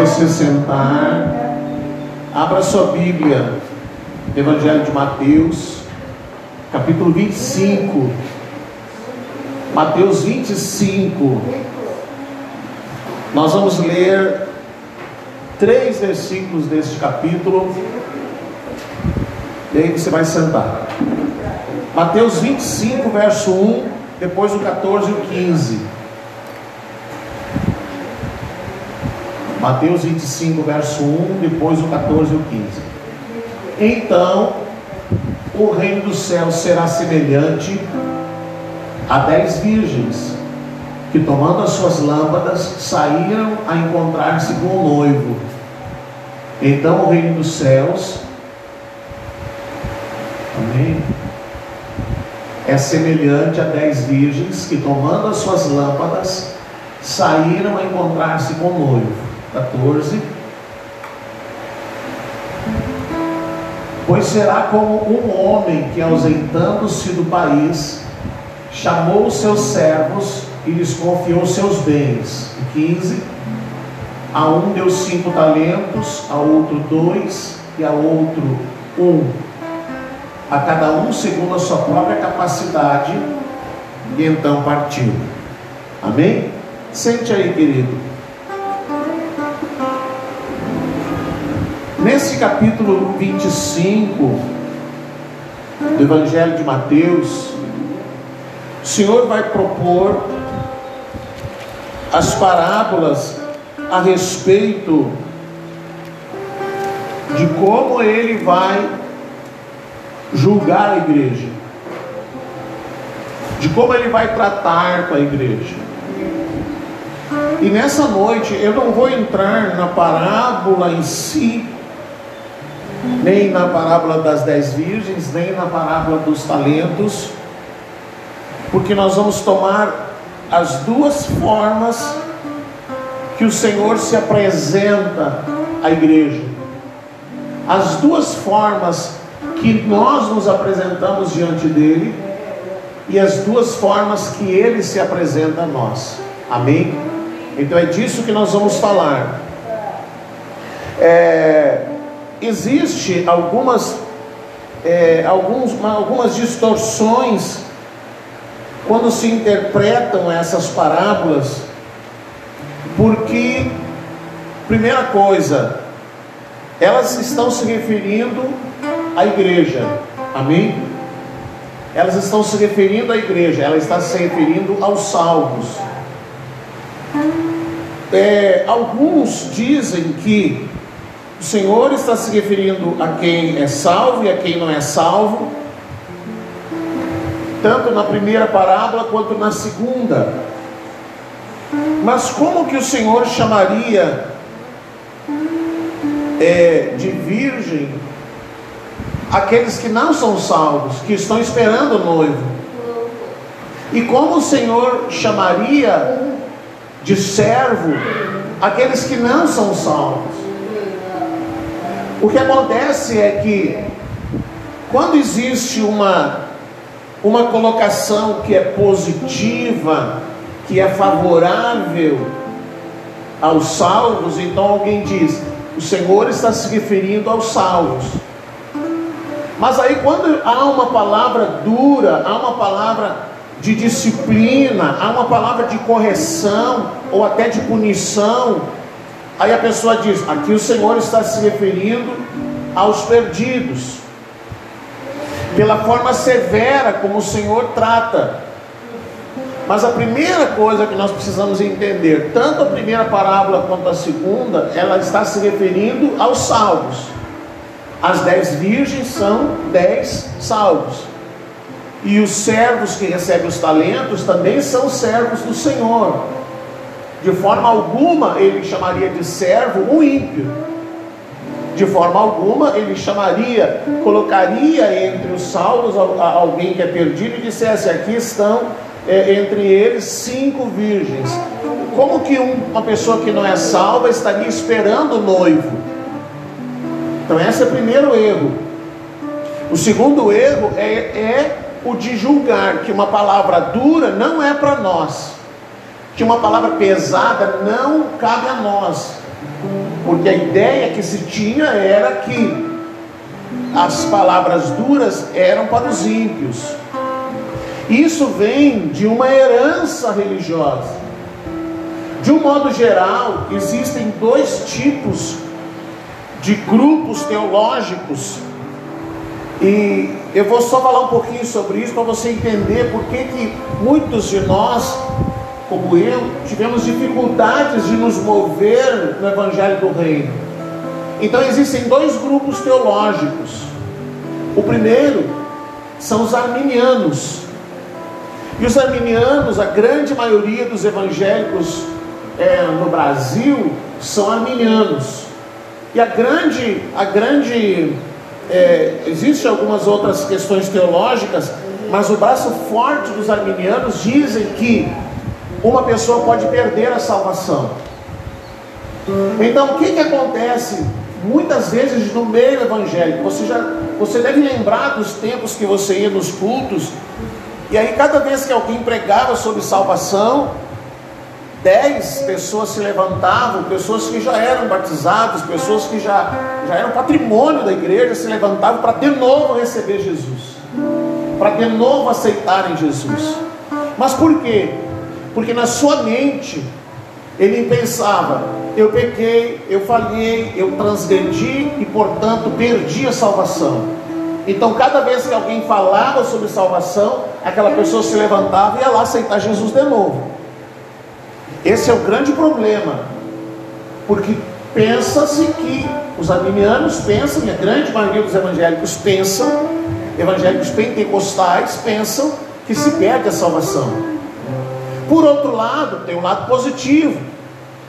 você sentar, abra sua Bíblia, Evangelho de Mateus, capítulo 25. Mateus 25. Nós vamos ler três versículos deste capítulo. E aí você vai sentar. Mateus 25, verso 1, depois o 14 e o 15. Mateus 25, verso 1, depois o 14 e o 15. Então, o reino dos céus será semelhante a dez virgens que, tomando as suas lâmpadas, saíram a encontrar-se com o noivo. Então, o reino dos céus, amém? É semelhante a dez virgens que, tomando as suas lâmpadas, saíram a encontrar-se com o noivo. 14. Pois será como um homem que, ausentando-se do país, chamou os seus servos e lhes confiou seus bens. 15. A um deu cinco talentos, a outro dois e a outro um. A cada um segundo a sua própria capacidade, e então partiu. Amém? Sente aí, querido. Nesse capítulo 25 do Evangelho de Mateus, o Senhor vai propor as parábolas a respeito de como ele vai julgar a igreja, de como ele vai tratar com a igreja. E nessa noite eu não vou entrar na parábola em si, nem na parábola das dez virgens, nem na parábola dos talentos, porque nós vamos tomar as duas formas que o Senhor se apresenta à igreja, as duas formas que nós nos apresentamos diante dele e as duas formas que ele se apresenta a nós. Amém? Então é disso que nós vamos falar. É, existe algumas, é, alguns, algumas distorções quando se interpretam essas parábolas, porque, primeira coisa, elas estão se referindo à igreja, amém? Elas estão se referindo à igreja, ela está se referindo aos salvos. É, alguns dizem que o Senhor está se referindo a quem é salvo e a quem não é salvo, tanto na primeira parábola quanto na segunda. Mas como que o Senhor chamaria é, de virgem aqueles que não são salvos, que estão esperando o noivo? E como o Senhor chamaria de servo aqueles que não são salvos? O que acontece é que quando existe uma uma colocação que é positiva, que é favorável aos salvos, então alguém diz: o Senhor está se referindo aos salvos. Mas aí, quando há uma palavra dura, há uma palavra de disciplina, há uma palavra de correção ou até de punição, Aí a pessoa diz: aqui o Senhor está se referindo aos perdidos, pela forma severa como o Senhor trata. Mas a primeira coisa que nós precisamos entender, tanto a primeira parábola quanto a segunda, ela está se referindo aos salvos. As dez virgens são dez salvos. E os servos que recebem os talentos também são servos do Senhor. De forma alguma ele chamaria de servo um ímpio. De forma alguma ele chamaria, colocaria entre os salvos alguém que é perdido e dissesse: aqui estão é, entre eles cinco virgens. Como que uma pessoa que não é salva estaria esperando o noivo? Então, esse é o primeiro erro. O segundo erro é, é o de julgar que uma palavra dura não é para nós que uma palavra pesada não cabe a nós, porque a ideia que se tinha era que as palavras duras eram para os ímpios. Isso vem de uma herança religiosa. De um modo geral, existem dois tipos de grupos teológicos. E eu vou só falar um pouquinho sobre isso para você entender por que, que muitos de nós, como eu, tivemos dificuldades de nos mover no Evangelho do Reino. Então existem dois grupos teológicos. O primeiro são os arminianos. E os arminianos, a grande maioria dos evangélicos é, no Brasil são arminianos. E a grande, a grande, é, existem algumas outras questões teológicas, mas o braço forte dos arminianos dizem que uma pessoa pode perder a salvação. Então, o que, que acontece muitas vezes no meio evangélico? Você já, você deve lembrar dos tempos que você ia nos cultos, e aí cada vez que alguém pregava sobre salvação, dez pessoas se levantavam, pessoas que já eram batizadas, pessoas que já, já eram patrimônio da igreja, se levantavam para de novo receber Jesus, para de novo aceitarem Jesus. Mas por quê? Porque na sua mente ele pensava: eu pequei, eu falhei, eu transgredi e portanto perdi a salvação. Então, cada vez que alguém falava sobre salvação, aquela pessoa se levantava e ia lá aceitar Jesus de novo. Esse é o grande problema, porque pensa-se que os arminianos pensam, e a grande maioria dos evangélicos pensam, evangélicos pentecostais pensam que se perde a salvação. Por outro lado, tem um lado positivo.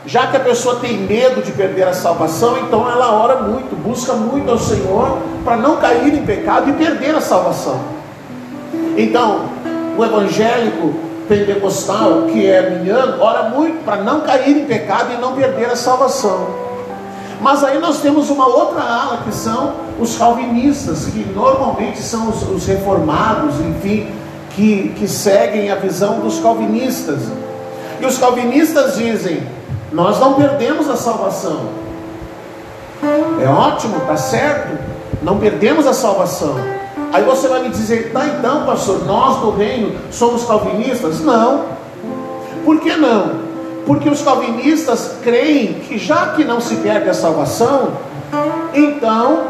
Já que a pessoa tem medo de perder a salvação, então ela ora muito, busca muito ao Senhor para não cair em pecado e perder a salvação. Então, o evangélico pentecostal, que é arminiano, ora muito para não cair em pecado e não perder a salvação. Mas aí nós temos uma outra ala que são os calvinistas, que normalmente são os, os reformados, enfim, que, que seguem a visão dos calvinistas. E os calvinistas dizem: nós não perdemos a salvação. É ótimo, está certo, não perdemos a salvação. Aí você vai me dizer, tá então, pastor, nós do reino somos calvinistas? Não. Por que não? Porque os calvinistas creem que já que não se perde a salvação, então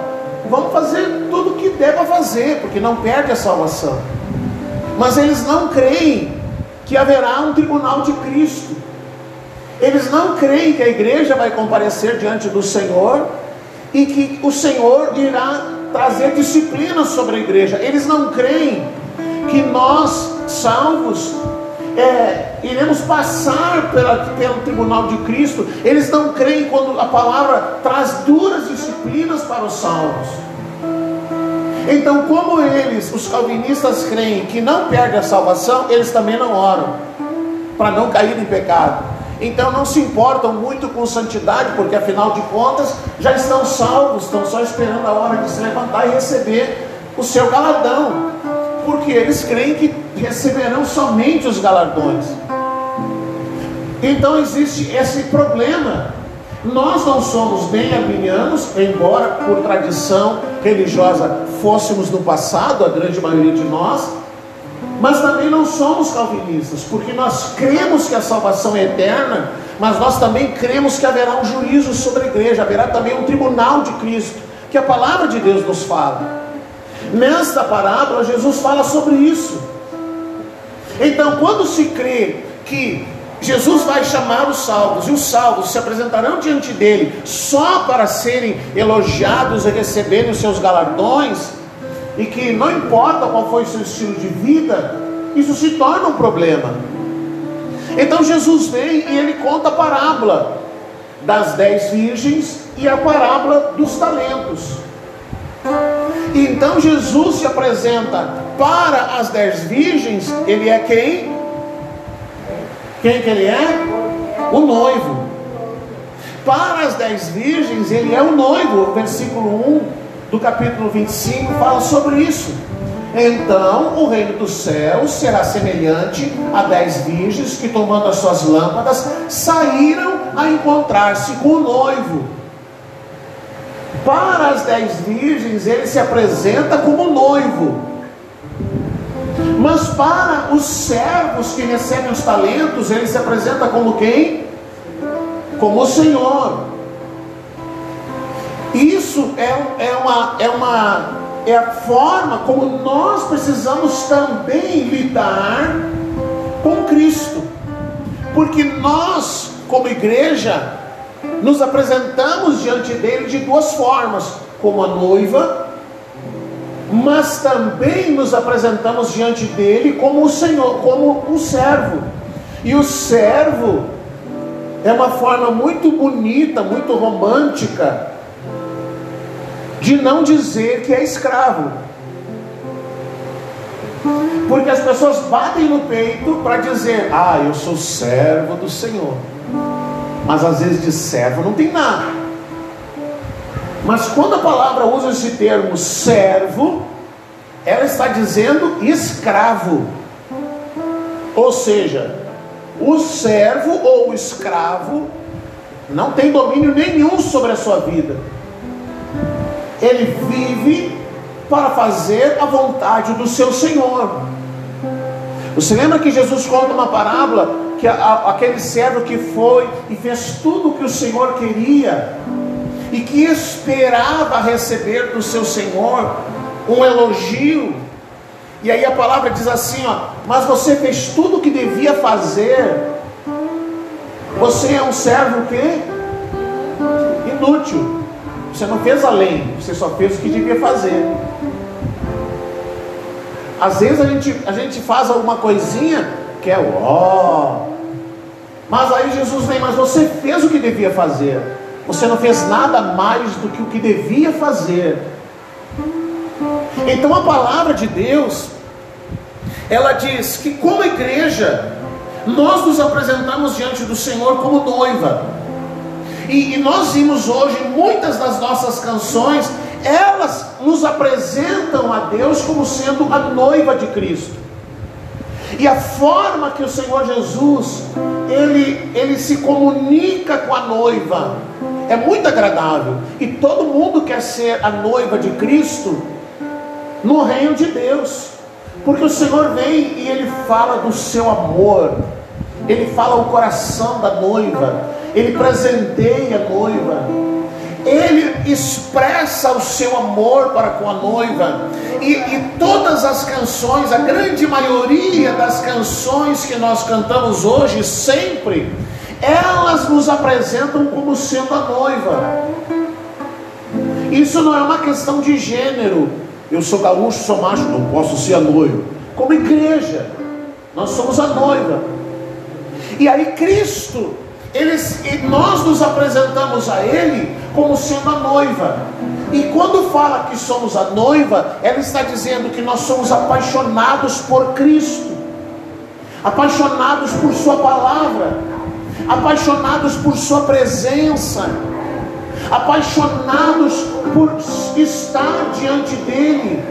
vamos fazer tudo o que deva fazer, porque não perde a salvação. Mas eles não creem que haverá um tribunal de Cristo. Eles não creem que a igreja vai comparecer diante do Senhor e que o Senhor irá trazer disciplina sobre a igreja. Eles não creem que nós, salvos, é, iremos passar pela, pelo tribunal de Cristo. Eles não creem quando a palavra traz duras disciplinas para os salvos. Então, como eles, os calvinistas, creem que não perde a salvação, eles também não oram para não cair em pecado. Então não se importam muito com santidade, porque afinal de contas já estão salvos, estão só esperando a hora de se levantar e receber o seu galardão, porque eles creem que receberão somente os galardões. Então existe esse problema. Nós não somos nem arminianos, embora por tradição religiosa fôssemos no passado, a grande maioria de nós, mas também não somos calvinistas, porque nós cremos que a salvação é eterna, mas nós também cremos que haverá um juízo sobre a igreja, haverá também um tribunal de Cristo, que a palavra de Deus nos fala. Nesta parábola, Jesus fala sobre isso. Então, quando se crê que Jesus vai chamar os salvos, e os salvos se apresentarão diante dele só para serem elogiados e receberem os seus galardões, e que não importa qual foi o seu estilo de vida, isso se torna um problema. Então Jesus vem e ele conta a parábola das dez virgens e a parábola dos talentos. Então Jesus se apresenta para as dez virgens, ele é quem? Quem que ele é? O noivo. Para as dez virgens, ele é o noivo, versículo 1 do capítulo 25 fala sobre isso. Então o reino dos céus será semelhante a dez virgens que, tomando as suas lâmpadas, saíram a encontrar-se com o noivo. Para as dez virgens, ele se apresenta como noivo. Mas para os servos que recebem os talentos, ele se apresenta como quem? Como o Senhor. Isso é, é, uma, é, uma, é a forma como nós precisamos também lidar com Cristo. Porque nós, como igreja, nos apresentamos diante dele de duas formas: como a noiva, mas também nos apresentamos diante dele como o Senhor, como um servo. E o servo é uma forma muito bonita, muito romântica de não dizer que é escravo. Porque as pessoas batem no peito para dizer: Ah, eu sou servo do Senhor. Mas às vezes de servo não tem nada. Mas quando a palavra usa esse termo servo, ela está dizendo escravo. Ou seja, o servo ou o escravo não tem domínio nenhum sobre a sua vida ele vive para fazer a vontade do seu Senhor. Você lembra que Jesus conta uma parábola que a, a, aquele servo que foi e fez tudo o que o Senhor queria e que esperava receber do seu Senhor um elogio. E aí a palavra diz assim, ó, mas você fez tudo o que devia fazer. Você é um servo que inútil. Você não fez além, você só fez o que devia fazer. Às vezes a gente, a gente faz alguma coisinha que é ó. Mas aí Jesus vem, mas você fez o que devia fazer. Você não fez nada mais do que o que devia fazer. Então a palavra de Deus, ela diz que como igreja, nós nos apresentamos diante do Senhor como noiva. E, e nós vimos hoje muitas das nossas canções, elas nos apresentam a Deus como sendo a noiva de Cristo. E a forma que o Senhor Jesus ele, ele se comunica com a noiva é muito agradável. E todo mundo quer ser a noiva de Cristo no reino de Deus. Porque o Senhor vem e ele fala do seu amor. Ele fala o coração da noiva ele presenteia a noiva, ele expressa o seu amor para com a noiva, e, e, todas as canções, a grande maioria das canções que nós cantamos hoje, sempre, elas nos apresentam como sendo a noiva. Isso não é uma questão de gênero. Eu sou gaúcho, sou macho, não posso ser a noiva. Como igreja, nós somos a noiva. E aí Cristo eles, nós nos apresentamos a Ele como sendo a noiva. E quando fala que somos a noiva, ela está dizendo que nós somos apaixonados por Cristo, apaixonados por Sua palavra, apaixonados por Sua presença, apaixonados por estar diante dEle.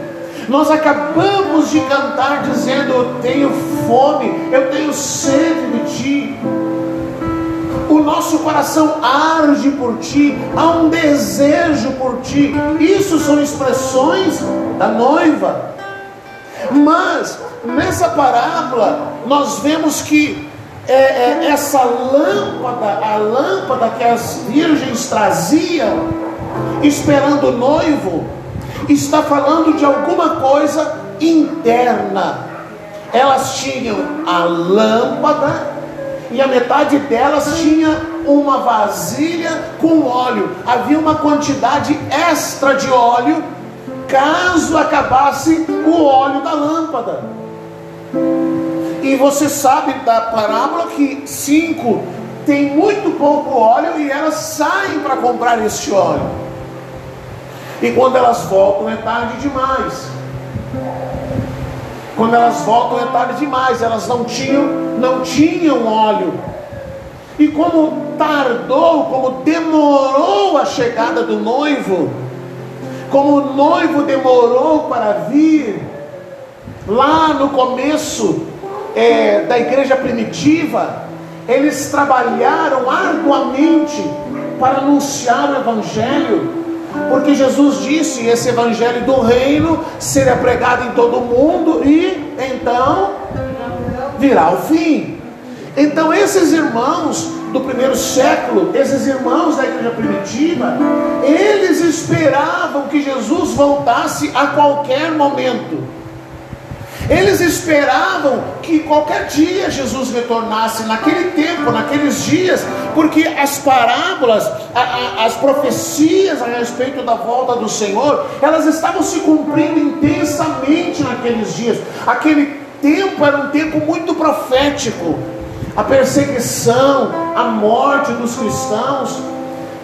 Nós acabamos de cantar dizendo: Eu tenho fome, eu tenho sede de Ti o nosso coração arde por ti, há um desejo por ti. Isso são expressões da noiva. Mas nessa parábola nós vemos que é, é, essa lâmpada, a lâmpada que as virgens traziam, esperando o noivo, está falando de alguma coisa interna. Elas tinham a lâmpada e a metade delas tinha uma vasilha com óleo. Havia uma quantidade extra de óleo, caso acabasse o óleo da lâmpada. E você sabe da parábola que cinco tem muito pouco óleo e elas saem para comprar este óleo. E quando elas voltam é tarde demais. Quando elas voltam é tarde demais, elas não tinham, não tinham óleo. E como tardou, como demorou a chegada do noivo, como o noivo demorou para vir, lá no começo é, da igreja primitiva, eles trabalharam arduamente para anunciar o Evangelho, porque Jesus disse: esse Evangelho do reino seria pregado em todo o mundo e então virá o fim. Então, esses irmãos do primeiro século, esses irmãos da igreja primitiva, eles esperavam que Jesus voltasse a qualquer momento. Eles esperavam que qualquer dia Jesus retornasse, naquele tempo, naqueles dias, porque as parábolas, a, a, as profecias a respeito da volta do Senhor, elas estavam se cumprindo intensamente naqueles dias. Aquele tempo era um tempo muito profético a perseguição, a morte dos cristãos,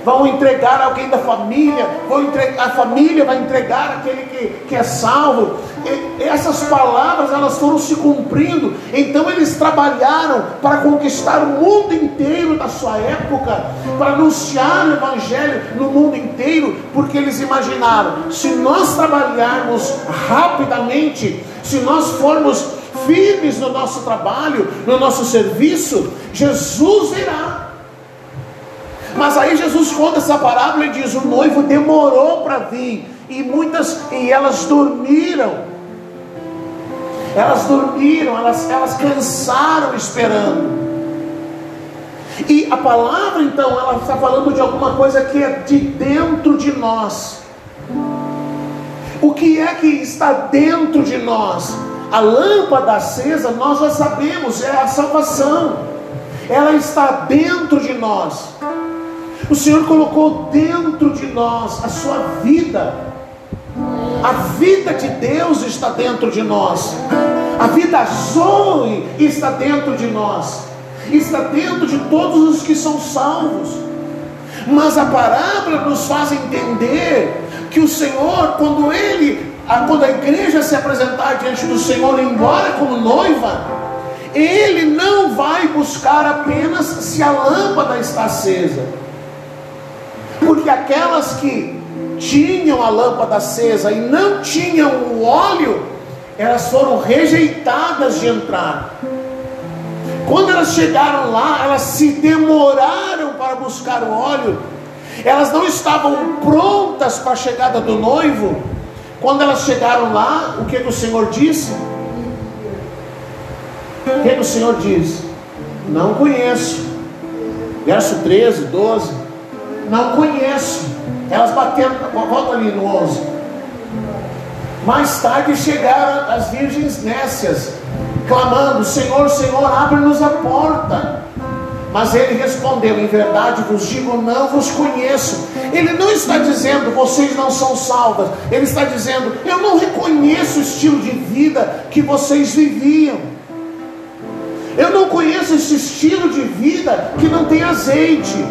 vão entregar alguém da família, vão entregar, a família vai entregar aquele que, que é salvo. E essas palavras elas foram se cumprindo, então eles trabalharam para conquistar o mundo inteiro da sua época, para anunciar o Evangelho no mundo inteiro, porque eles imaginaram: se nós trabalharmos rapidamente, se nós formos firmes no nosso trabalho, no nosso serviço, Jesus virá. Mas aí Jesus conta essa parábola e diz: o noivo demorou para vir, e muitas, e elas dormiram. Elas dormiram, elas, elas cansaram esperando. E a palavra então, ela está falando de alguma coisa que é de dentro de nós. O que é que está dentro de nós? A lâmpada acesa, nós já sabemos, é a salvação. Ela está dentro de nós. O Senhor colocou dentro de nós a sua vida. A vida de Deus está dentro de nós. A vida Zoe está dentro de nós. Está dentro de todos os que são salvos. Mas a parábola nos faz entender que o Senhor, quando Ele quando a igreja se apresentar diante do Senhor, embora como noiva, ele não vai buscar apenas se a lâmpada está acesa, porque aquelas que tinham a lâmpada acesa e não tinham o óleo, elas foram rejeitadas de entrar. Quando elas chegaram lá, elas se demoraram para buscar o óleo, elas não estavam prontas para a chegada do noivo quando elas chegaram lá, o que, que o Senhor disse? O que, que o Senhor diz? Não conheço. Verso 13, 12. Não conheço. Elas bateram, volta ali no 11. Mais tarde chegaram as virgens nécias, clamando: Senhor, Senhor, abre-nos a porta. Mas ele respondeu: Em verdade vos digo, não vos conheço. Ele não está dizendo, vocês não são salvas. Ele está dizendo, eu não reconheço o estilo de vida que vocês viviam. Eu não conheço esse estilo de vida que não tem azeite.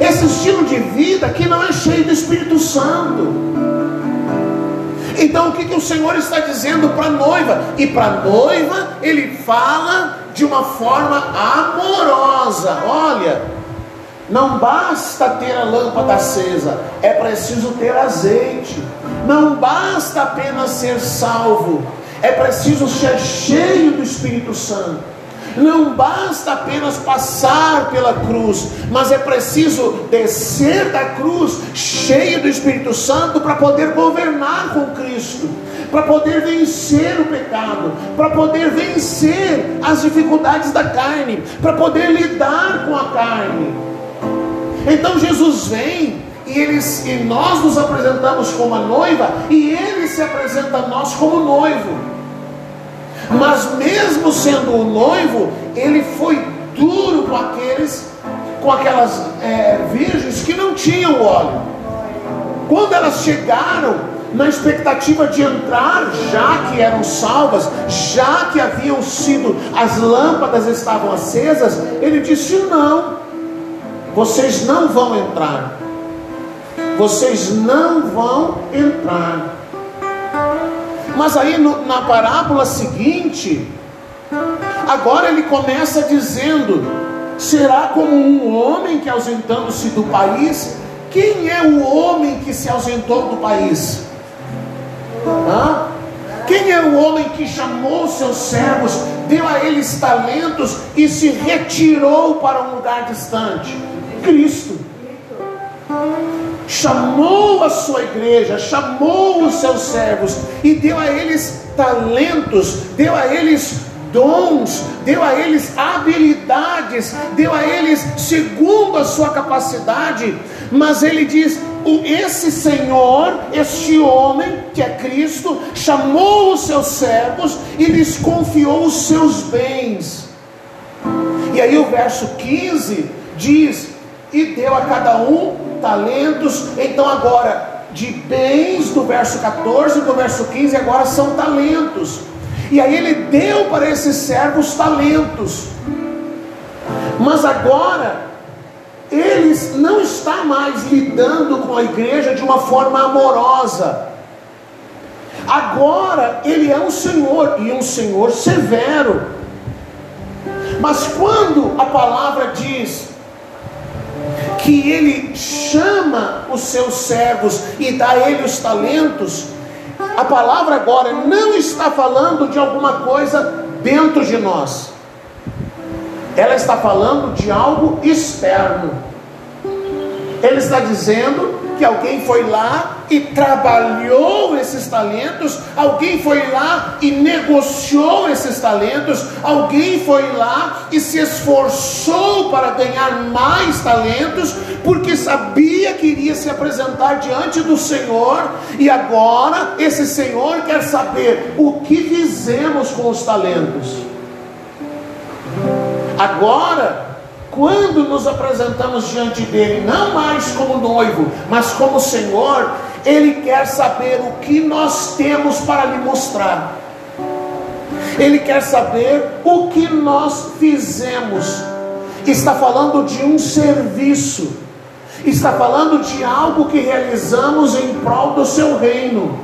Esse estilo de vida que não é cheio do Espírito Santo. Então o que, que o Senhor está dizendo para a noiva? E para a noiva ele fala de uma forma amorosa. Olha, não basta ter a lâmpada acesa, é preciso ter azeite. Não basta apenas ser salvo, é preciso ser cheio do Espírito Santo. Não basta apenas passar pela cruz, mas é preciso descer da cruz cheio do Espírito Santo para poder governar com Cristo para poder vencer o pecado, para poder vencer as dificuldades da carne, para poder lidar com a carne. Então Jesus vem e, eles, e nós nos apresentamos como a noiva e ele se apresenta a nós como noivo. Mas mesmo sendo o noivo, ele foi duro com aqueles, com aquelas é, virgens que não tinham óleo. Quando elas chegaram na expectativa de entrar, já que eram salvas, já que haviam sido, as lâmpadas estavam acesas, ele disse: Não, vocês não vão entrar, vocês não vão entrar. Mas aí no, na parábola seguinte, agora ele começa dizendo: Será como um homem que ausentando-se do país? Quem é o homem que se ausentou do país? Hã? Quem é o homem que chamou seus servos, deu a eles talentos e se retirou para um lugar distante? Cristo. Chamou a sua igreja, chamou os seus servos e deu a eles talentos, deu a eles dons, deu a eles habilidades, deu a eles segundo a sua capacidade, mas ele diz: esse Senhor, este homem que é Cristo, chamou os seus servos e lhes confiou os seus bens. E aí o verso 15 diz: E deu a cada um talentos. Então agora, de bens, do verso 14 do verso 15, agora são talentos. E aí ele deu para esses servos talentos. Mas agora eles não está mais lidando com a igreja de uma forma amorosa. Agora ele é um Senhor e um Senhor severo. Mas quando a palavra diz que ele chama os seus servos e dá a eles os talentos, a palavra agora não está falando de alguma coisa dentro de nós ela está falando de algo externo. Ele está dizendo que alguém foi lá e trabalhou esses talentos, alguém foi lá e negociou esses talentos, alguém foi lá e se esforçou para ganhar mais talentos, porque sabia que iria se apresentar diante do Senhor, e agora esse Senhor quer saber o que fizemos com os talentos. Agora, quando nos apresentamos diante dele, não mais como noivo, mas como Senhor, ele quer saber o que nós temos para lhe mostrar. Ele quer saber o que nós fizemos. Está falando de um serviço. Está falando de algo que realizamos em prol do seu reino.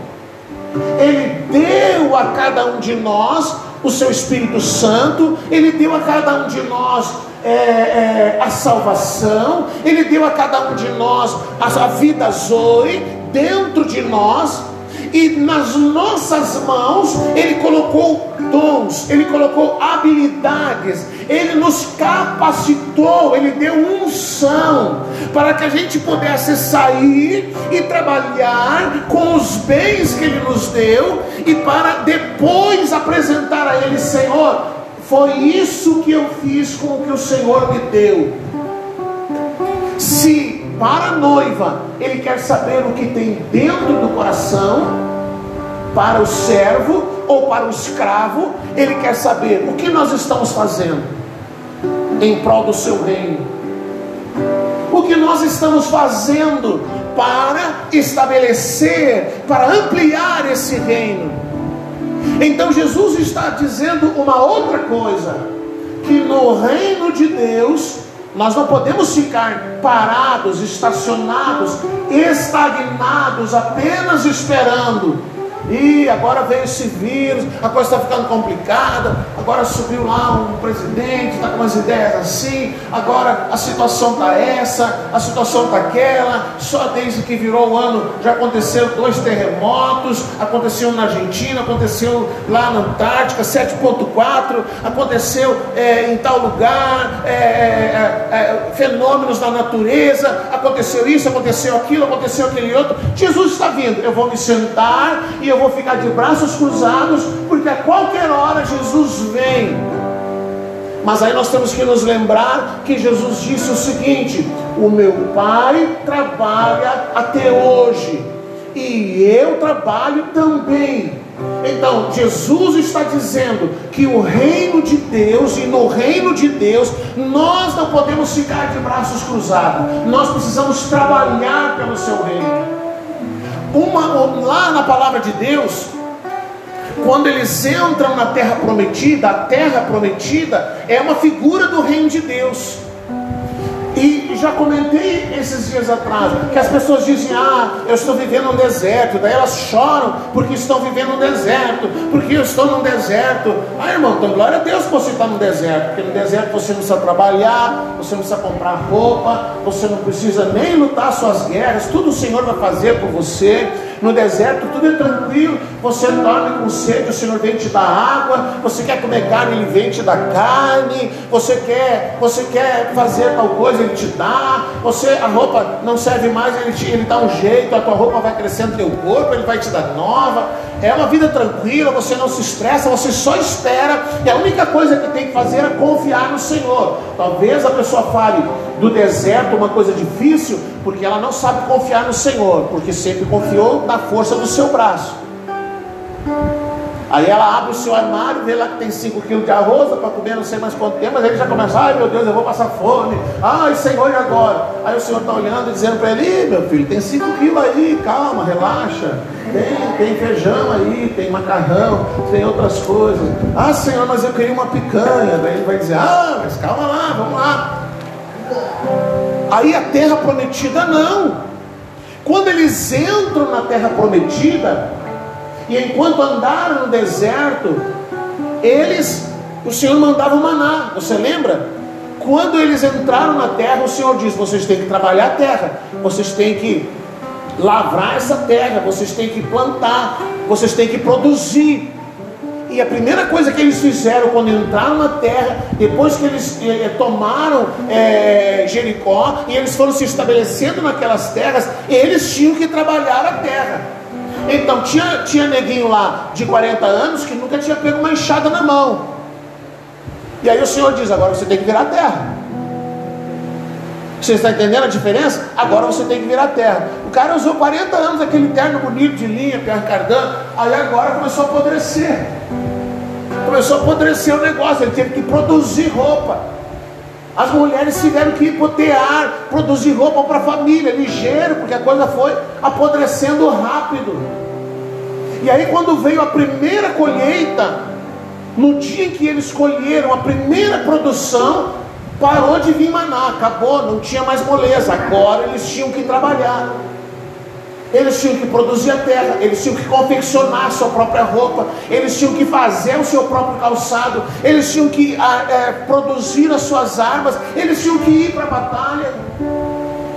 Ele deu a cada um de nós o seu Espírito Santo, Ele deu a cada um de nós é, é, a salvação, Ele deu a cada um de nós a, a vida Zoe dentro de nós, e nas nossas mãos Ele colocou dons, Ele colocou habilidades, Ele nos capacitou, Ele deu unção para que a gente pudesse sair e trabalhar com os bens que Ele nos deu e para depois apresentar a Ele, Senhor, foi isso que eu fiz com o que o Senhor me deu. Se para a noiva ele quer saber o que tem dentro do coração, para o servo ou para o escravo, ele quer saber o que nós estamos fazendo em prol do seu reino. O que nós estamos fazendo para estabelecer, para ampliar esse reino. Então Jesus está dizendo uma outra coisa: que no reino de Deus nós não podemos ficar parados, estacionados, estagnados, apenas esperando e agora veio esse vírus, a coisa está ficando complicada. Agora subiu lá um presidente, está com umas ideias assim. Agora a situação está essa, a situação está aquela. Só desde que virou o ano já aconteceu dois terremotos. Aconteceu na Argentina, aconteceu lá na Antártica, 7,4. Aconteceu é, em tal lugar, é, é, é, é, fenômenos da natureza. Aconteceu isso, aconteceu aquilo, aconteceu aquele outro. Jesus está vindo. Eu vou me sentar e eu vou ficar de braços cruzados, porque a qualquer hora Jesus vem. Mas aí nós temos que nos lembrar que Jesus disse o seguinte: O meu Pai trabalha até hoje, e eu trabalho também. Então, Jesus está dizendo que o reino de Deus, e no reino de Deus, nós não podemos ficar de braços cruzados, nós precisamos trabalhar pelo seu reino uma, lá na palavra de Deus, quando eles entram na terra prometida, a terra prometida é uma figura do reino de Deus. E já comentei esses dias atrás que as pessoas dizem: Ah, eu estou vivendo um deserto. Daí elas choram porque estão vivendo um deserto, porque eu estou num deserto. Ah, irmão, então glória a Deus que você está no deserto, porque no deserto você não precisa trabalhar, você não precisa comprar roupa, você não precisa nem lutar suas guerras, tudo o Senhor vai fazer por você. No deserto tudo é tranquilo, você dorme com sede, o Senhor vem te dar água, você quer comer carne, Ele vem te dar carne, você quer, você quer fazer tal coisa, Ele te dá, você, a roupa não serve mais, Ele, te, ele dá um jeito, a tua roupa vai crescendo no teu corpo, Ele vai te dar nova, é uma vida tranquila, você não se estressa, você só espera, e a única coisa que tem que fazer é confiar no Senhor. Talvez a pessoa fale do deserto uma coisa difícil, porque ela não sabe confiar no Senhor, porque sempre confiou na força do seu braço. Aí ela abre o seu armário, vê lá que tem 5 quilos de arroz para comer não sei mais quanto tempo, mas ele já começa, ai meu Deus, eu vou passar fome, ai Senhor, e agora? Aí o Senhor está olhando e dizendo para ele, meu filho, tem 5 quilos aí, calma, relaxa, tem, tem feijão aí, tem macarrão, tem outras coisas. Ah Senhor, mas eu queria uma picanha. Daí ele vai dizer, ah, mas calma lá, vamos lá. Aí a terra prometida não. Quando eles entram na terra prometida, e enquanto andaram no deserto, eles, o Senhor mandava o maná, você lembra? Quando eles entraram na terra, o Senhor diz: vocês têm que trabalhar a terra, vocês têm que lavrar essa terra, vocês têm que plantar, vocês têm que produzir. E a primeira coisa que eles fizeram quando entraram na terra, depois que eles eh, tomaram eh, Jericó e eles foram se estabelecendo naquelas terras, eles tinham que trabalhar a terra. Então tinha, tinha neguinho lá de 40 anos que nunca tinha pego uma enxada na mão. E aí o Senhor diz: agora você tem que virar terra. Você está entendendo a diferença? Agora você tem que virar terra. O cara usou 40 anos aquele terno bonito de linha, Pierre Cardan, aí agora começou a apodrecer. Começou a apodrecer o negócio, ele teve que produzir roupa. As mulheres tiveram que hipotear, produzir roupa para a família, ligeiro, porque a coisa foi apodrecendo rápido. E aí, quando veio a primeira colheita, no dia em que eles colheram a primeira produção, parou de vir maná, acabou, não tinha mais moleza, agora eles tinham que trabalhar. Eles tinham que produzir a terra, eles tinham que confeccionar a sua própria roupa, eles tinham que fazer o seu próprio calçado, eles tinham que ah, é, produzir as suas armas, eles tinham que ir para a batalha.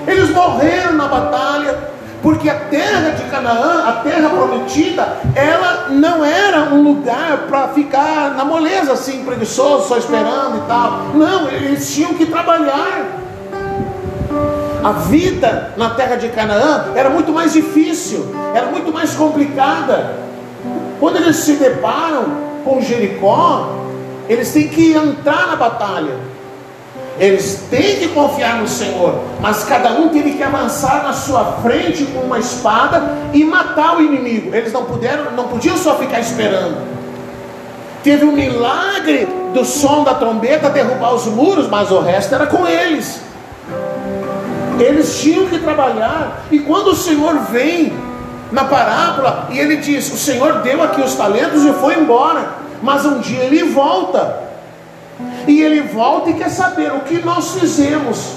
Eles morreram na batalha, porque a terra de Canaã, a terra prometida, ela não era um lugar para ficar na moleza assim, preguiçoso, só esperando e tal. Não, eles tinham que trabalhar. A vida na terra de Canaã era muito mais difícil, era muito mais complicada. Quando eles se deparam com Jericó, eles têm que entrar na batalha. Eles têm que confiar no Senhor, mas cada um teve que avançar na sua frente com uma espada e matar o inimigo. Eles não puderam, não podiam só ficar esperando. Teve um milagre do som da trombeta derrubar os muros, mas o resto era com eles. Eles tinham que trabalhar. E quando o Senhor vem na parábola e ele diz: O Senhor deu aqui os talentos e foi embora, mas um dia ele volta. E ele volta e quer saber o que nós fizemos.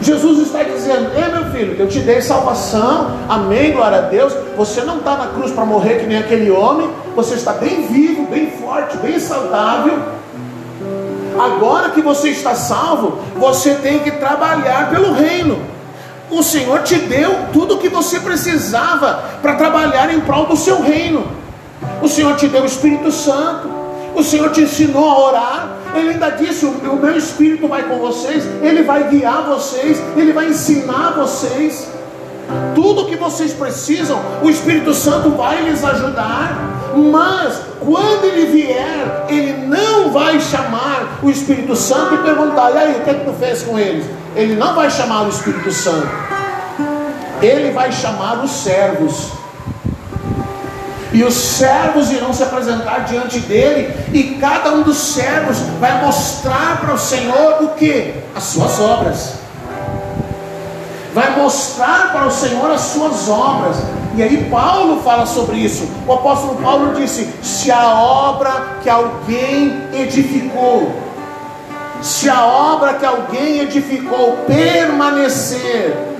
Jesus está dizendo: Ei meu filho, eu te dei salvação, amém, glória a Deus. Você não está na cruz para morrer que nem aquele homem, você está bem vivo, bem forte, bem saudável. Agora que você está salvo, você tem que trabalhar pelo reino. O Senhor te deu tudo o que você precisava para trabalhar em prol do seu reino. O Senhor te deu o Espírito Santo. O Senhor te ensinou a orar. Ele ainda disse: O meu Espírito vai com vocês. Ele vai guiar vocês. Ele vai ensinar vocês. Tudo que vocês precisam, o Espírito Santo vai lhes ajudar. Mas quando ele vier, ele não vai chamar o Espírito Santo e perguntar: e aí, o que, é que tu fez com eles? Ele não vai chamar o Espírito Santo, ele vai chamar os servos. E os servos irão se apresentar diante dele, e cada um dos servos vai mostrar para o Senhor o que? As suas obras. Vai mostrar para o Senhor as suas obras. E aí Paulo fala sobre isso. O apóstolo Paulo disse: se a obra que alguém edificou, se a obra que alguém edificou permanecer,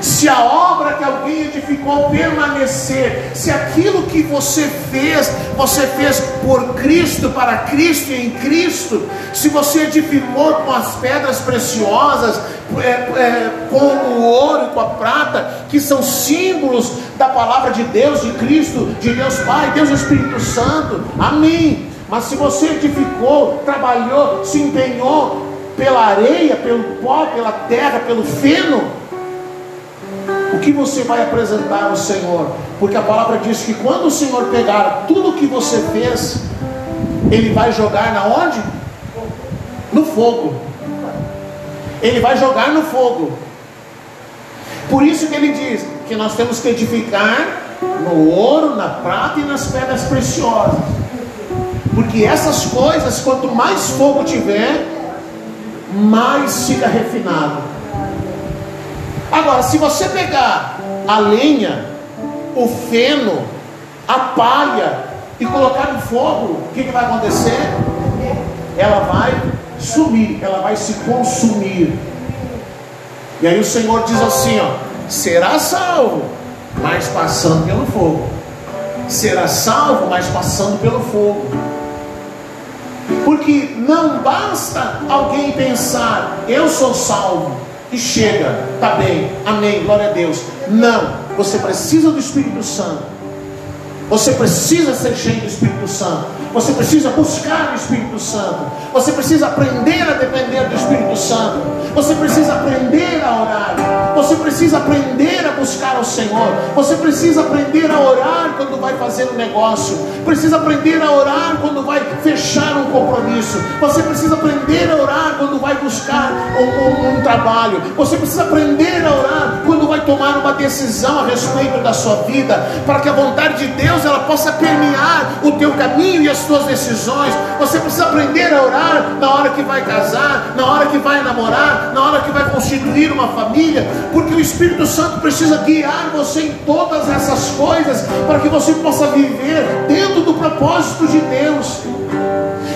se a obra que alguém edificou permanecer, se aquilo que você fez, você fez por Cristo, para Cristo e em Cristo, se você edificou com as pedras preciosas, é, é, com o ouro e com a prata, que são símbolos da palavra de Deus, de Cristo, de Deus Pai, Deus Espírito Santo, amém. Mas se você edificou, trabalhou, se empenhou pela areia, pelo pó, pela terra, pelo feno, o que você vai apresentar ao Senhor? Porque a palavra diz que quando o Senhor pegar tudo o que você fez, Ele vai jogar na onde? No fogo. Ele vai jogar no fogo. Por isso que ele diz que nós temos que edificar no ouro, na prata e nas pedras preciosas. Porque essas coisas, quanto mais fogo tiver, mais fica refinado. Agora, se você pegar a lenha, o feno, a palha e colocar no fogo, o que, que vai acontecer? Ela vai sumir, ela vai se consumir. E aí o Senhor diz assim: ó, será salvo, mas passando pelo fogo. Será salvo, mas passando pelo fogo. Porque não basta alguém pensar, eu sou salvo e chega, tá bem, amém, glória a Deus. Não, você precisa do Espírito Santo. Você precisa ser cheio do Espírito Santo. Você precisa buscar o Espírito Santo. Você precisa aprender a depender do Espírito Santo. Você precisa aprender a orar. Você precisa aprender a buscar o Senhor. Você precisa aprender a orar quando vai fazer um negócio. Precisa aprender a orar quando vai fechar um compromisso. Você precisa aprender a orar quando vai buscar um, um, um trabalho. Você precisa aprender a orar quando vai tomar uma decisão a respeito da sua vida, para que a vontade de Deus ela possa permear o teu caminho e as tuas decisões. Você precisa aprender a orar na hora que vai casar, na hora que vai namorar, na hora que vai constituir uma família, porque o Espírito Santo precisa guiar você em todas essas coisas para que você possa viver dentro do propósito de Deus.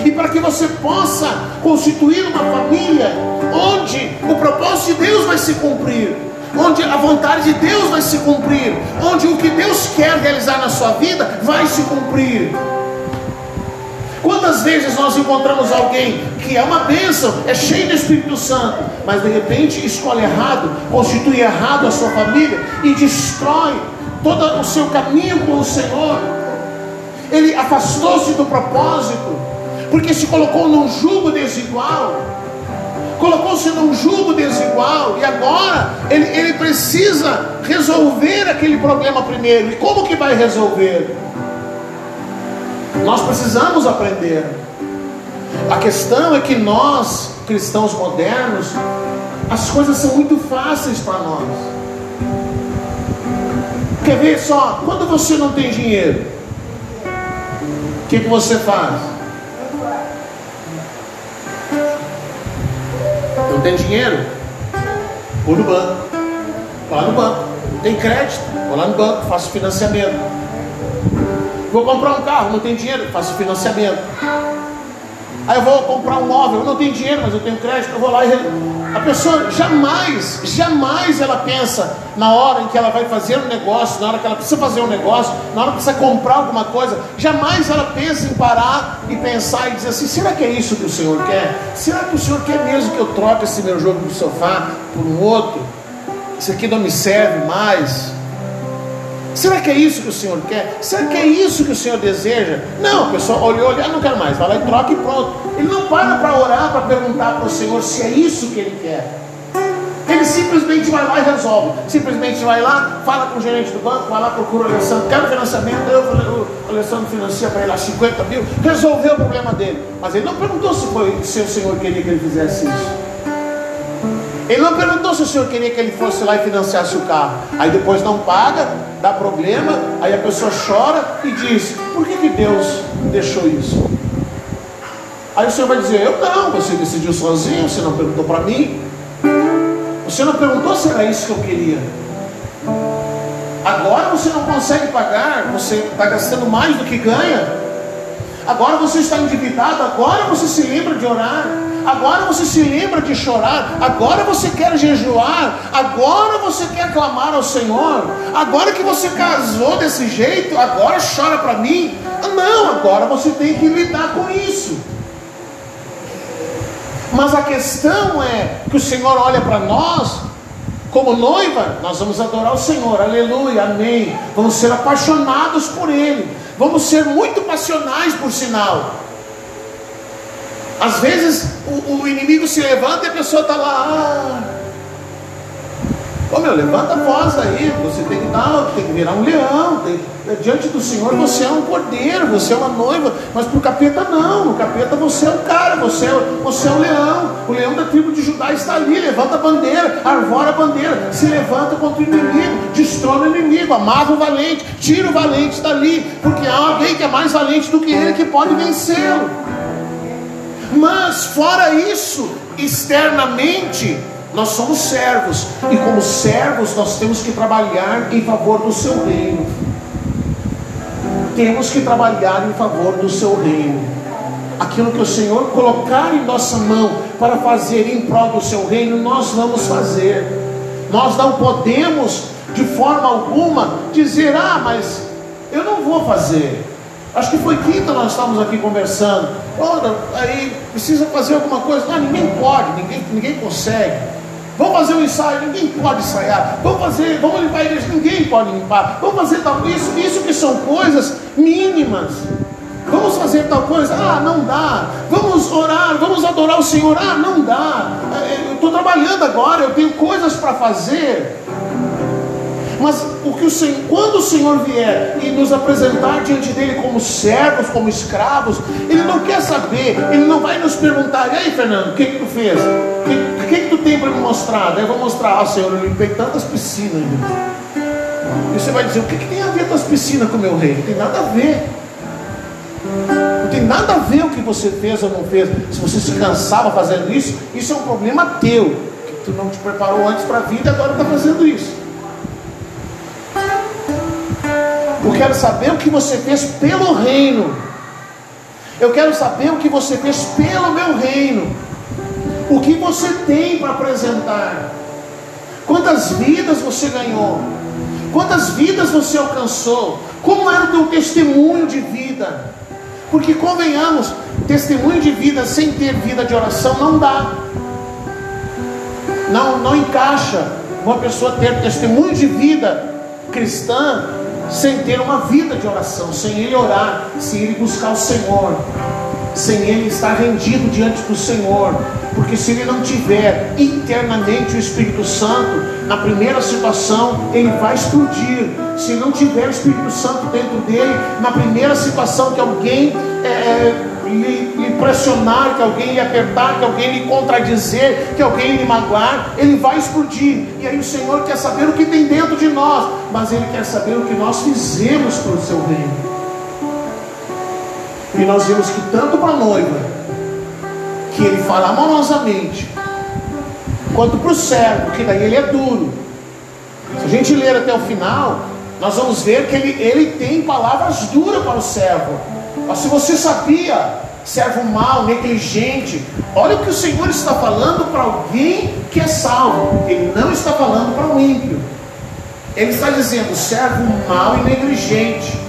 E para que você possa constituir uma família onde o propósito de Deus vai se cumprir onde a vontade de Deus vai se cumprir, onde o que Deus quer realizar na sua vida vai se cumprir. Quantas vezes nós encontramos alguém que é uma bênção, é cheio do Espírito Santo, mas de repente escolhe errado, constitui errado a sua família e destrói todo o seu caminho com o Senhor. Ele afastou-se do propósito, porque se colocou num jugo desigual colocou-se num jugo desigual e agora ele, ele precisa resolver aquele problema primeiro. E como que vai resolver? Nós precisamos aprender. A questão é que nós, cristãos modernos, as coisas são muito fáceis para nós. Quer ver só? Quando você não tem dinheiro, o que, que você faz? Não tem dinheiro? Vou no banco. Vou lá no banco. Não tem crédito? Vou lá no banco, faço financiamento. Vou comprar um carro, não tem dinheiro? Faço financiamento. Aí eu vou comprar um móvel, eu não tenho dinheiro, mas eu tenho crédito, eu vou lá e. A pessoa jamais, jamais ela pensa na hora em que ela vai fazer um negócio, na hora que ela precisa fazer um negócio, na hora que precisa comprar alguma coisa, jamais ela pensa em parar e pensar e dizer assim: será que é isso que o Senhor quer? Será que o Senhor quer mesmo que eu troque esse meu jogo do sofá por um outro? Isso aqui não me serve mais. Será que é isso que o Senhor quer? Será que é isso que o Senhor deseja? Não, a pessoa olhou, olhou, ah, não quero mais, vai lá e troca e pronto. Ele não para para orar, para perguntar para o Senhor se é isso que ele quer. Ele simplesmente vai lá e resolve. Simplesmente vai lá, fala com o gerente do banco, vai lá, procura o Alessandro, quero financiamento, eu, o Alessandro financia para ele lá 50 mil, resolveu o problema dele. Mas ele não perguntou se, foi, se o Senhor queria que ele fizesse isso. Ele não perguntou se o senhor queria que ele fosse lá e financiasse o carro. Aí depois não paga, dá problema, aí a pessoa chora e diz: Por que, que Deus deixou isso? Aí o senhor vai dizer: Eu não, você decidiu sozinho, você não perguntou para mim. Você não perguntou se era isso que eu queria. Agora você não consegue pagar, você está gastando mais do que ganha. Agora você está endividado, agora você se lembra de orar. agora você se lembra de chorar, agora você quer jejuar, agora você quer clamar ao Senhor, agora que você casou desse jeito, agora chora para mim. Não, agora você tem que lidar com isso. Mas a questão é que o Senhor olha para nós como noiva, nós vamos adorar o Senhor, aleluia, amém. Vamos ser apaixonados por Ele, vamos ser muito passionais, por sinal. Às vezes o, o inimigo se levanta e a pessoa está lá, ah, Ô meu, levanta a voz aí, você tem que dar, tem que virar um leão. Tem, diante do Senhor você é um cordeiro, você é uma noiva, mas para o capeta não, no capeta você é um cara, você é, você é um leão, o leão da tribo de Judá está ali, levanta a bandeira, arvora a bandeira, se levanta contra o inimigo, destrói o inimigo, amarra o valente, tira o valente dali, porque há alguém que é mais valente do que ele que pode vencê-lo. Mas fora isso, externamente, nós somos servos, e como servos, nós temos que trabalhar em favor do seu reino. Temos que trabalhar em favor do seu reino. Aquilo que o Senhor colocar em nossa mão para fazer em prol do seu reino, nós vamos fazer. Nós não podemos, de forma alguma, dizer: ah, mas eu não vou fazer. Acho que foi quinta nós estávamos aqui conversando. Olha, aí precisa fazer alguma coisa. Ah, ninguém pode, ninguém, ninguém consegue. Vamos fazer um ensaio, ninguém pode ensaiar. Vamos fazer, vamos limpar a igreja, ninguém pode limpar. Vamos fazer tal isso, isso que são coisas mínimas. Vamos fazer tal coisa, ah, não dá. Vamos orar, vamos adorar o Senhor, ah, não dá. É, eu estou trabalhando agora, eu tenho coisas para fazer. Mas o que o Senhor, quando o Senhor vier e nos apresentar diante dele como servos, como escravos, ele não quer saber, ele não vai nos perguntar, e aí Fernando, o que, que tu fez? Que, tem para me mostrar? Daí eu vou mostrar, ah Senhor, eu limpei tantas piscinas. E você vai dizer, o que, que tem a ver com as piscinas com o meu rei? Não tem nada a ver. Não tem nada a ver o que você fez ou não fez. Se você se cansava fazendo isso, isso é um problema teu. Que tu não te preparou antes para a vida e agora está fazendo isso. Eu quero saber o que você fez pelo reino. Eu quero saber o que você fez pelo meu reino. O que você tem para apresentar? Quantas vidas você ganhou? Quantas vidas você alcançou? Como era o teu testemunho de vida? Porque convenhamos, testemunho de vida sem ter vida de oração não dá. Não, não encaixa uma pessoa ter testemunho de vida cristã sem ter uma vida de oração, sem ele orar, sem ele buscar o Senhor, sem ele estar rendido diante do Senhor, porque se ele não tiver internamente o Espírito Santo, na primeira situação ele vai explodir. Se não tiver o Espírito Santo dentro dele, na primeira situação que alguém é, é lhe, lhe pressionar, que alguém lhe apertar, que alguém lhe contradizer, que alguém lhe magoar, ele vai explodir. E aí o Senhor quer saber o que tem dentro de nós, mas ele quer saber o que nós fizemos para o seu reino. E nós vimos que tanto para a noiva, que ele fala amorosamente, quanto para o servo, que daí ele é duro. Se a gente ler até o final, nós vamos ver que ele, ele tem palavras duras para o servo. Mas se você sabia, servo mal, negligente, olha o que o Senhor está falando para alguém que é salvo. Ele não está falando para o ímpio. Ele está dizendo, servo mal e negligente.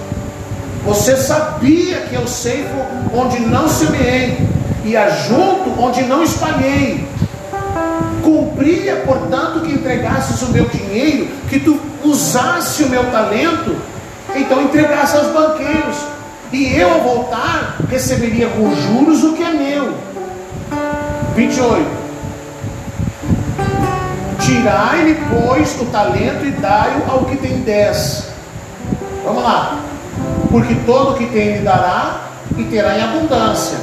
Você sabia que eu sei onde não semeei, e ajunto onde não espalhei. Cumpria, portanto, que entregasses o meu dinheiro, que tu usasse o meu talento, então entregasse aos banqueiros e eu ao voltar receberia com juros o que é meu. 28. Tirai-lhe, pois, o talento e dai-o ao que tem dez. Vamos lá. Porque todo o que tem lhe dará e terá em abundância.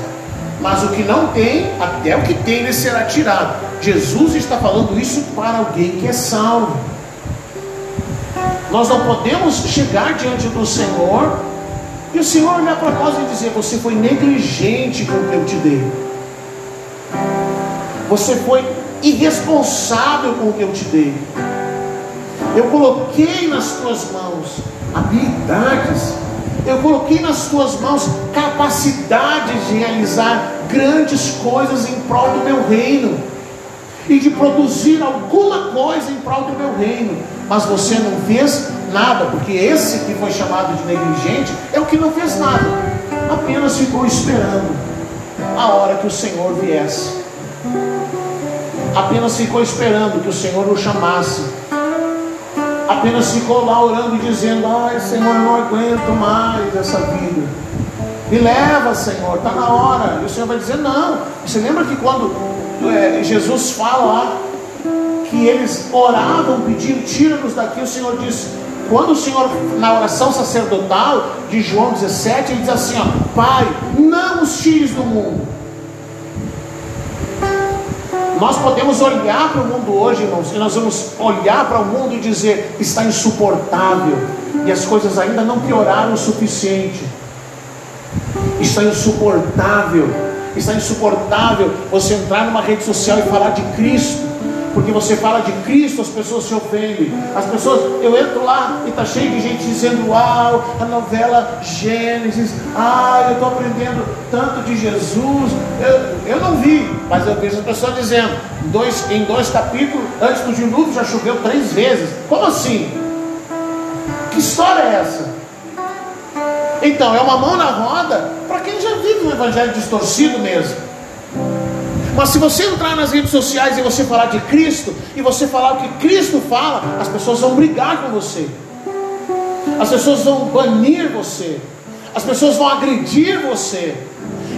Mas o que não tem, até o que tem lhe será tirado. Jesus está falando isso para alguém que é salvo. Nós não podemos chegar diante do Senhor e o Senhor olhar para nós e dizer: Você foi negligente com o que eu te dei. Você foi irresponsável com o que eu te dei. Eu coloquei nas tuas mãos habilidades. Eu coloquei nas tuas mãos capacidades de realizar grandes coisas em prol do meu reino e de produzir alguma coisa em prol do meu reino, mas você não fez nada, porque esse que foi chamado de negligente é o que não fez nada, apenas ficou esperando a hora que o Senhor viesse, apenas ficou esperando que o Senhor o chamasse, apenas ficou lá orando e dizendo: Ai, Senhor, eu não aguento mais essa vida. Me leva, Senhor, está na hora. E o Senhor vai dizer: Não. Você lembra que quando é, Jesus fala lá que eles oravam pedindo: Tira-nos daqui, o Senhor disse: quando o Senhor, na oração sacerdotal de João 17, ele diz assim: ó, Pai, não os tires do mundo. Nós podemos olhar para o mundo hoje, irmãos, e nós vamos olhar para o mundo e dizer: está insuportável, e as coisas ainda não pioraram o suficiente. Está insuportável, está insuportável você entrar numa rede social e falar de Cristo porque você fala de Cristo, as pessoas se ofendem. As pessoas, eu entro lá e está cheio de gente dizendo: Uau, a novela Gênesis, ah, eu estou aprendendo tanto de Jesus. Eu, eu não vi, mas eu vejo as pessoas dizendo: dois, em dois capítulos, antes do dilúvio já choveu três vezes. Como assim? Que história é essa? Então, é uma mão na roda para quem já vive um evangelho distorcido mesmo. Mas se você entrar nas redes sociais e você falar de Cristo, e você falar o que Cristo fala, as pessoas vão brigar com você, as pessoas vão banir você, as pessoas vão agredir você.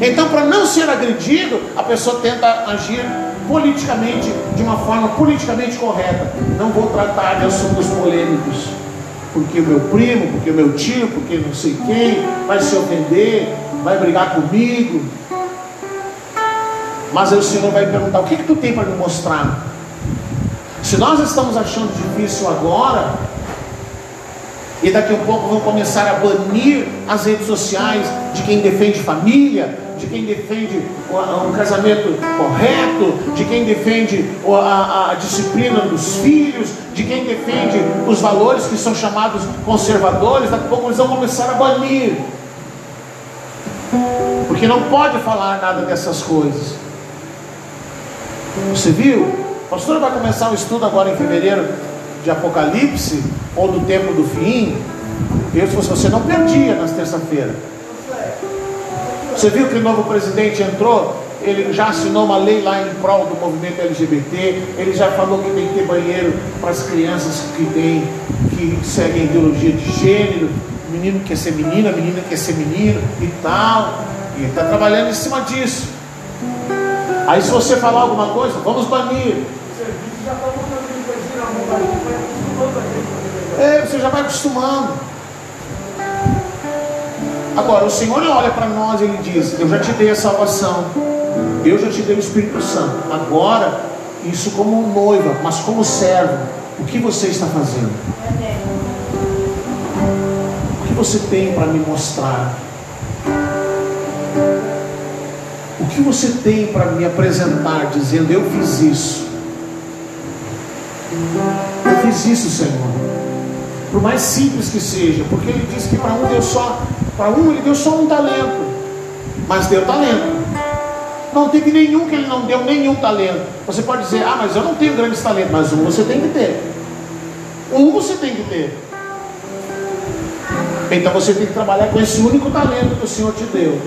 Então, para não ser agredido, a pessoa tenta agir politicamente, de uma forma politicamente correta. Não vou tratar de assuntos polêmicos, porque o meu primo, porque o meu tio, porque não sei quem vai se ofender, vai brigar comigo. Mas aí o Senhor vai perguntar: o que, que tu tem para me mostrar? Se nós estamos achando difícil agora, e daqui a pouco vão começar a banir as redes sociais de quem defende família, de quem defende o, casamento correto, de quem defende a, a, disciplina dos filhos, de quem defende os valores que são chamados conservadores, daqui a pouco eles vão começar a banir. Porque não pode falar nada dessas coisas. Você viu? A pastora vai começar o estudo agora em fevereiro de Apocalipse, ou do tempo do fim. Eu, se fosse você, não perdia nas terça-feira. Você viu que o novo presidente entrou? Ele já assinou uma lei lá em prol do movimento LGBT. Ele já falou que tem que ter banheiro para as crianças que tem, que seguem ideologia de gênero. Menino quer ser menina, menina quer ser menino e tal. E ele está trabalhando em cima disso. Aí se você falar alguma coisa, vamos banir. É, você já vai acostumando. Agora, o Senhor olha para nós e Ele diz: Eu já te dei a salvação, eu já te dei o Espírito Santo. Agora, isso como noiva, mas como servo, o que você está fazendo? O que você tem para me mostrar? O que você tem para me apresentar dizendo eu fiz isso? Eu fiz isso, Senhor. Por mais simples que seja, porque ele disse que para um deu só, para um ele deu só um talento, mas deu talento. Não teve nenhum que ele não deu nenhum talento. Você pode dizer, ah, mas eu não tenho grandes talentos, mas um você tem que ter. Um você tem que ter. Então você tem que trabalhar com esse único talento que o Senhor te deu.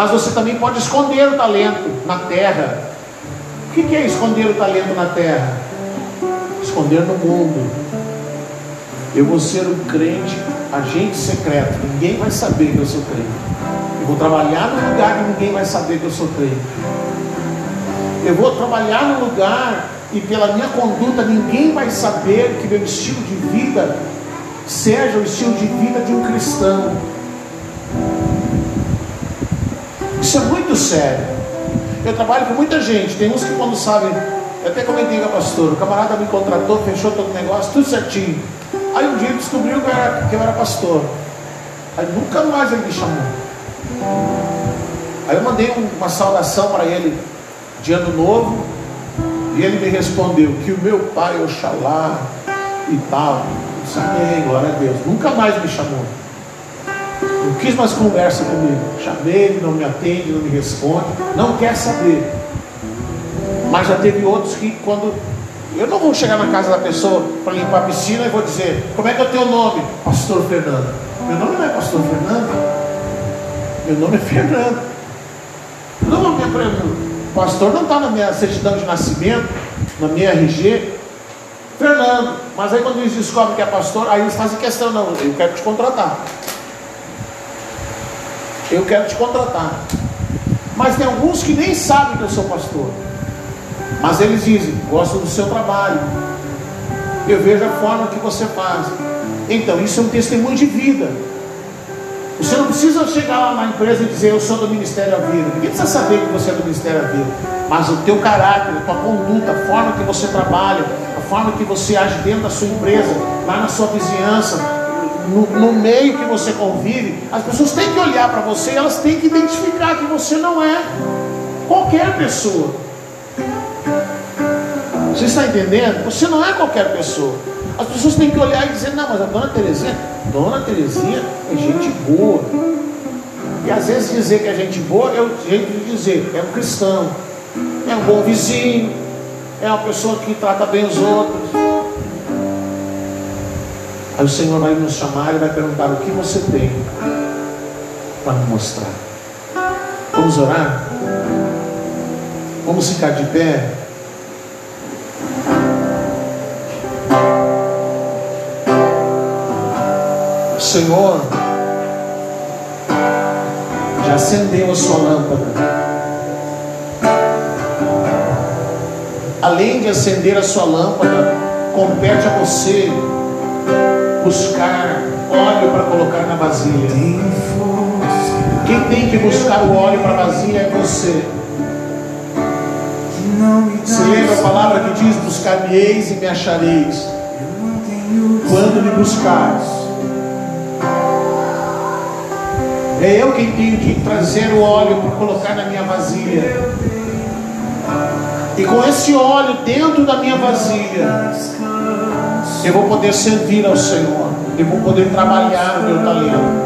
Mas você também pode esconder o talento na terra. O que é esconder o talento na terra? Esconder no mundo. Eu vou ser um crente, agente secreto. Ninguém vai saber que eu sou crente. Eu vou trabalhar num lugar que ninguém vai saber que eu sou crente. Eu vou trabalhar num lugar e pela minha conduta ninguém vai saber que meu estilo de vida seja o estilo de vida de um cristão. Isso é muito sério. Eu trabalho com muita gente, tem uns que quando sabem, eu até comentei com a pastora, o camarada me contratou, fechou todo o negócio, tudo certinho. Aí um dia descobriu que eu era, que eu era pastor. Aí nunca mais ele me chamou. Aí eu mandei uma saudação para ele de ano novo, e ele me respondeu que o meu pai, Oxalá e tal. Disse, glória a Deus. Nunca mais me chamou. Não quis mais conversa comigo. Chamei, ele não me atende, não me responde, não quer saber. Mas já teve outros que quando. Eu não vou chegar na casa da pessoa para limpar a piscina e vou dizer, como é que é o teu nome? Pastor Fernando. Meu nome não é Pastor Fernando. Meu nome é Fernando. Não, meu pastor não está na minha certidão de nascimento, na minha RG. Fernando. Mas aí quando eles descobrem que é pastor, aí eles fazem questão, não, eu quero te contratar. Eu quero te contratar. Mas tem alguns que nem sabem que eu sou pastor. Mas eles dizem, gosto do seu trabalho. Eu vejo a forma que você faz. Então, isso é um testemunho de vida. Você não precisa chegar lá na empresa e dizer eu sou do Ministério da Vida. Ninguém precisa saber que você é do Ministério da Vida. Mas o teu caráter, a tua conduta, a forma que você trabalha, a forma que você age dentro da sua empresa, lá na sua vizinhança, no, no meio que você convive, as pessoas têm que olhar para você e elas têm que identificar que você não é qualquer pessoa. Você está entendendo? Você não é qualquer pessoa. As pessoas têm que olhar e dizer, não, mas a dona Terezinha, dona Terezinha é gente boa. E às vezes dizer que é gente boa é o jeito de dizer, é um cristão, é um bom vizinho, é uma pessoa que trata bem os outros. Aí o Senhor vai nos chamar e vai perguntar o que você tem para me mostrar. Vamos orar? Vamos ficar de pé? Senhor já acendeu a sua lâmpada. Além de acender a sua lâmpada, compete a você buscar óleo para colocar na vasilha. Quem tem que buscar o óleo para a vasilha é você. Você lembra a palavra que diz: Buscar-me-eis e me achareis. Quando me buscares É eu quem tenho que trazer o óleo para colocar na minha vasilha. E com esse óleo dentro da minha vasilha, eu vou poder servir ao Senhor. Eu vou poder trabalhar o meu talento.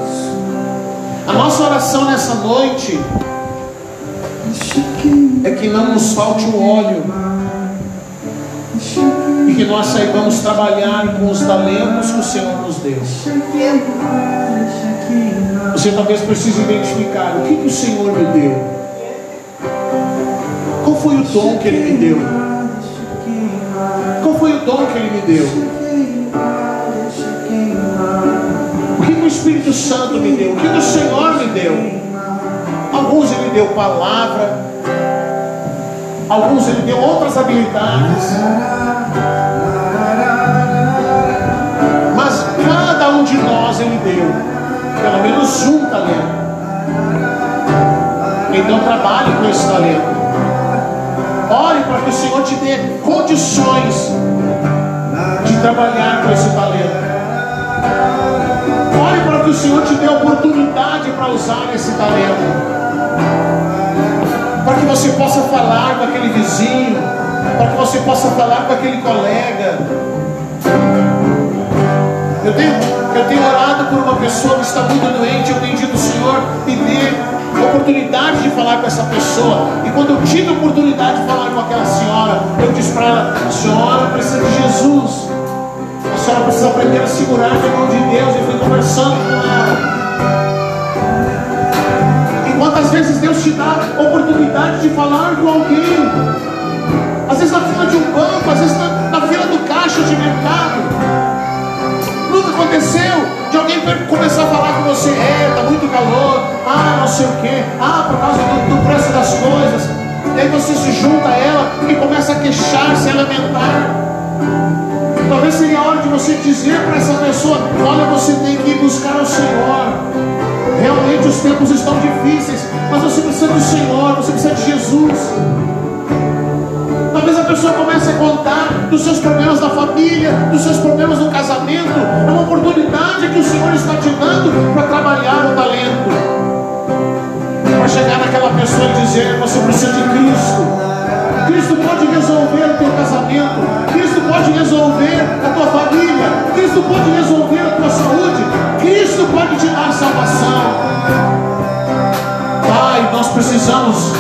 A nossa oração nessa noite é que não nos falte o óleo e que nós saibamos trabalhar com os talentos que o Senhor nos deu. Você talvez precise identificar o que, que o Senhor me deu. Qual foi o dom que Ele me deu? Qual foi o dom que Ele me deu? Santo me deu? O que, o Senhor me deu? Alguns Ele deu palavra, alguns Ele deu outras habilidades. Mas cada um de nós Ele deu pelo menos um talento. Então trabalhe com esse talento. Ore para que o Senhor te dê condições de trabalhar com esse talento. Que o Senhor te dê oportunidade para usar esse talento. Para que você possa falar com aquele vizinho, para que você possa falar com aquele colega. Eu tenho eu tenho orado por uma pessoa que está muito doente. Eu tenho dito, Senhor, me dê oportunidade de falar com essa pessoa. E quando eu tive a oportunidade de falar com aquela senhora, eu disse para ela: senhora precisa de Jesus. A senhora precisa aprender a segurar a mão de Deus. E fui conversando com ela. E quantas vezes Deus te dá oportunidade de falar com alguém? Às vezes na fila de um banco, às vezes na, na fila do caixa de mercado nunca aconteceu de alguém começar a falar com você, é, está muito calor, ah, não sei o quê, ah, por causa do, do preço das coisas. E aí você se junta a ela e começa a queixar, se lamentar. Talvez seria a hora de você dizer para essa pessoa: olha, você tem que ir buscar o Senhor. Realmente os tempos estão difíceis, mas você precisa do Senhor, você precisa de Jesus. Talvez a pessoa comece a contar dos seus problemas na família, dos seus problemas no casamento. É uma oportunidade que o Senhor está te dando para trabalhar o talento. Para chegar naquela pessoa e dizer: Você precisa de Cristo. Cristo pode resolver o teu casamento, Cristo pode resolver a tua família, Cristo pode resolver a tua saúde, Cristo pode te dar salvação. Pai, nós precisamos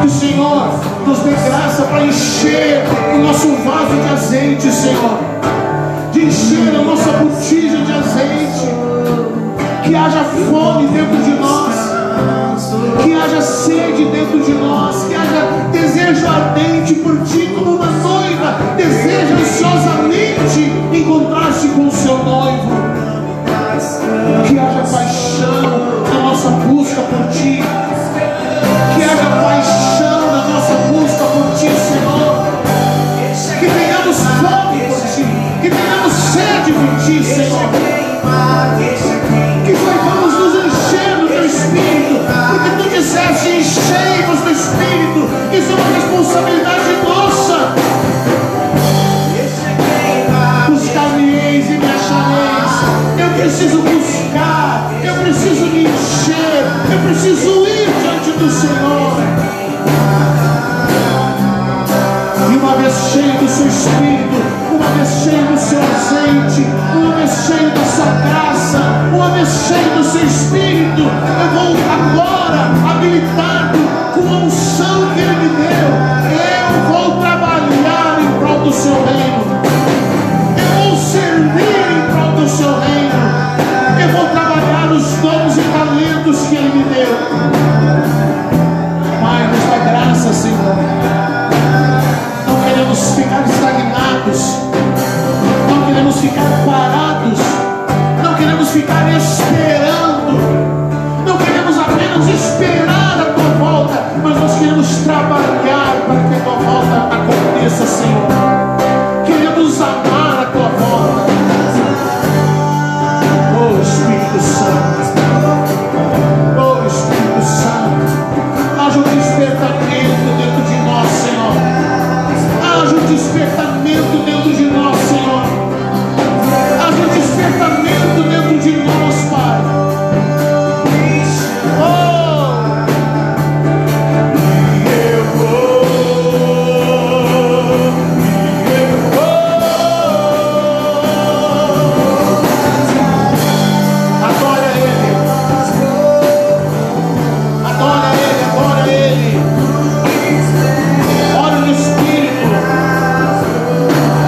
que o Senhor nos dê graça para encher o nosso vaso de azeite, Senhor, de encher a nossa botija de azeite, que haja fome dentro de nós, que haja sede dentro de nós, que haja desejo ardente por ti como uma noiva deseja ansiosamente encontrar-se com o seu noivo. Que haja paixão na nossa busca por ti. Que haja paixão na nossa busca por ti, Senhor. Que tenhamos fome por ti. Que tenhamos sede por ti, Senhor. porque tu disseste enchei-vos do Espírito, isso é uma responsabilidade nossa. Buscar-me-eis e me achareis. Eu preciso buscar.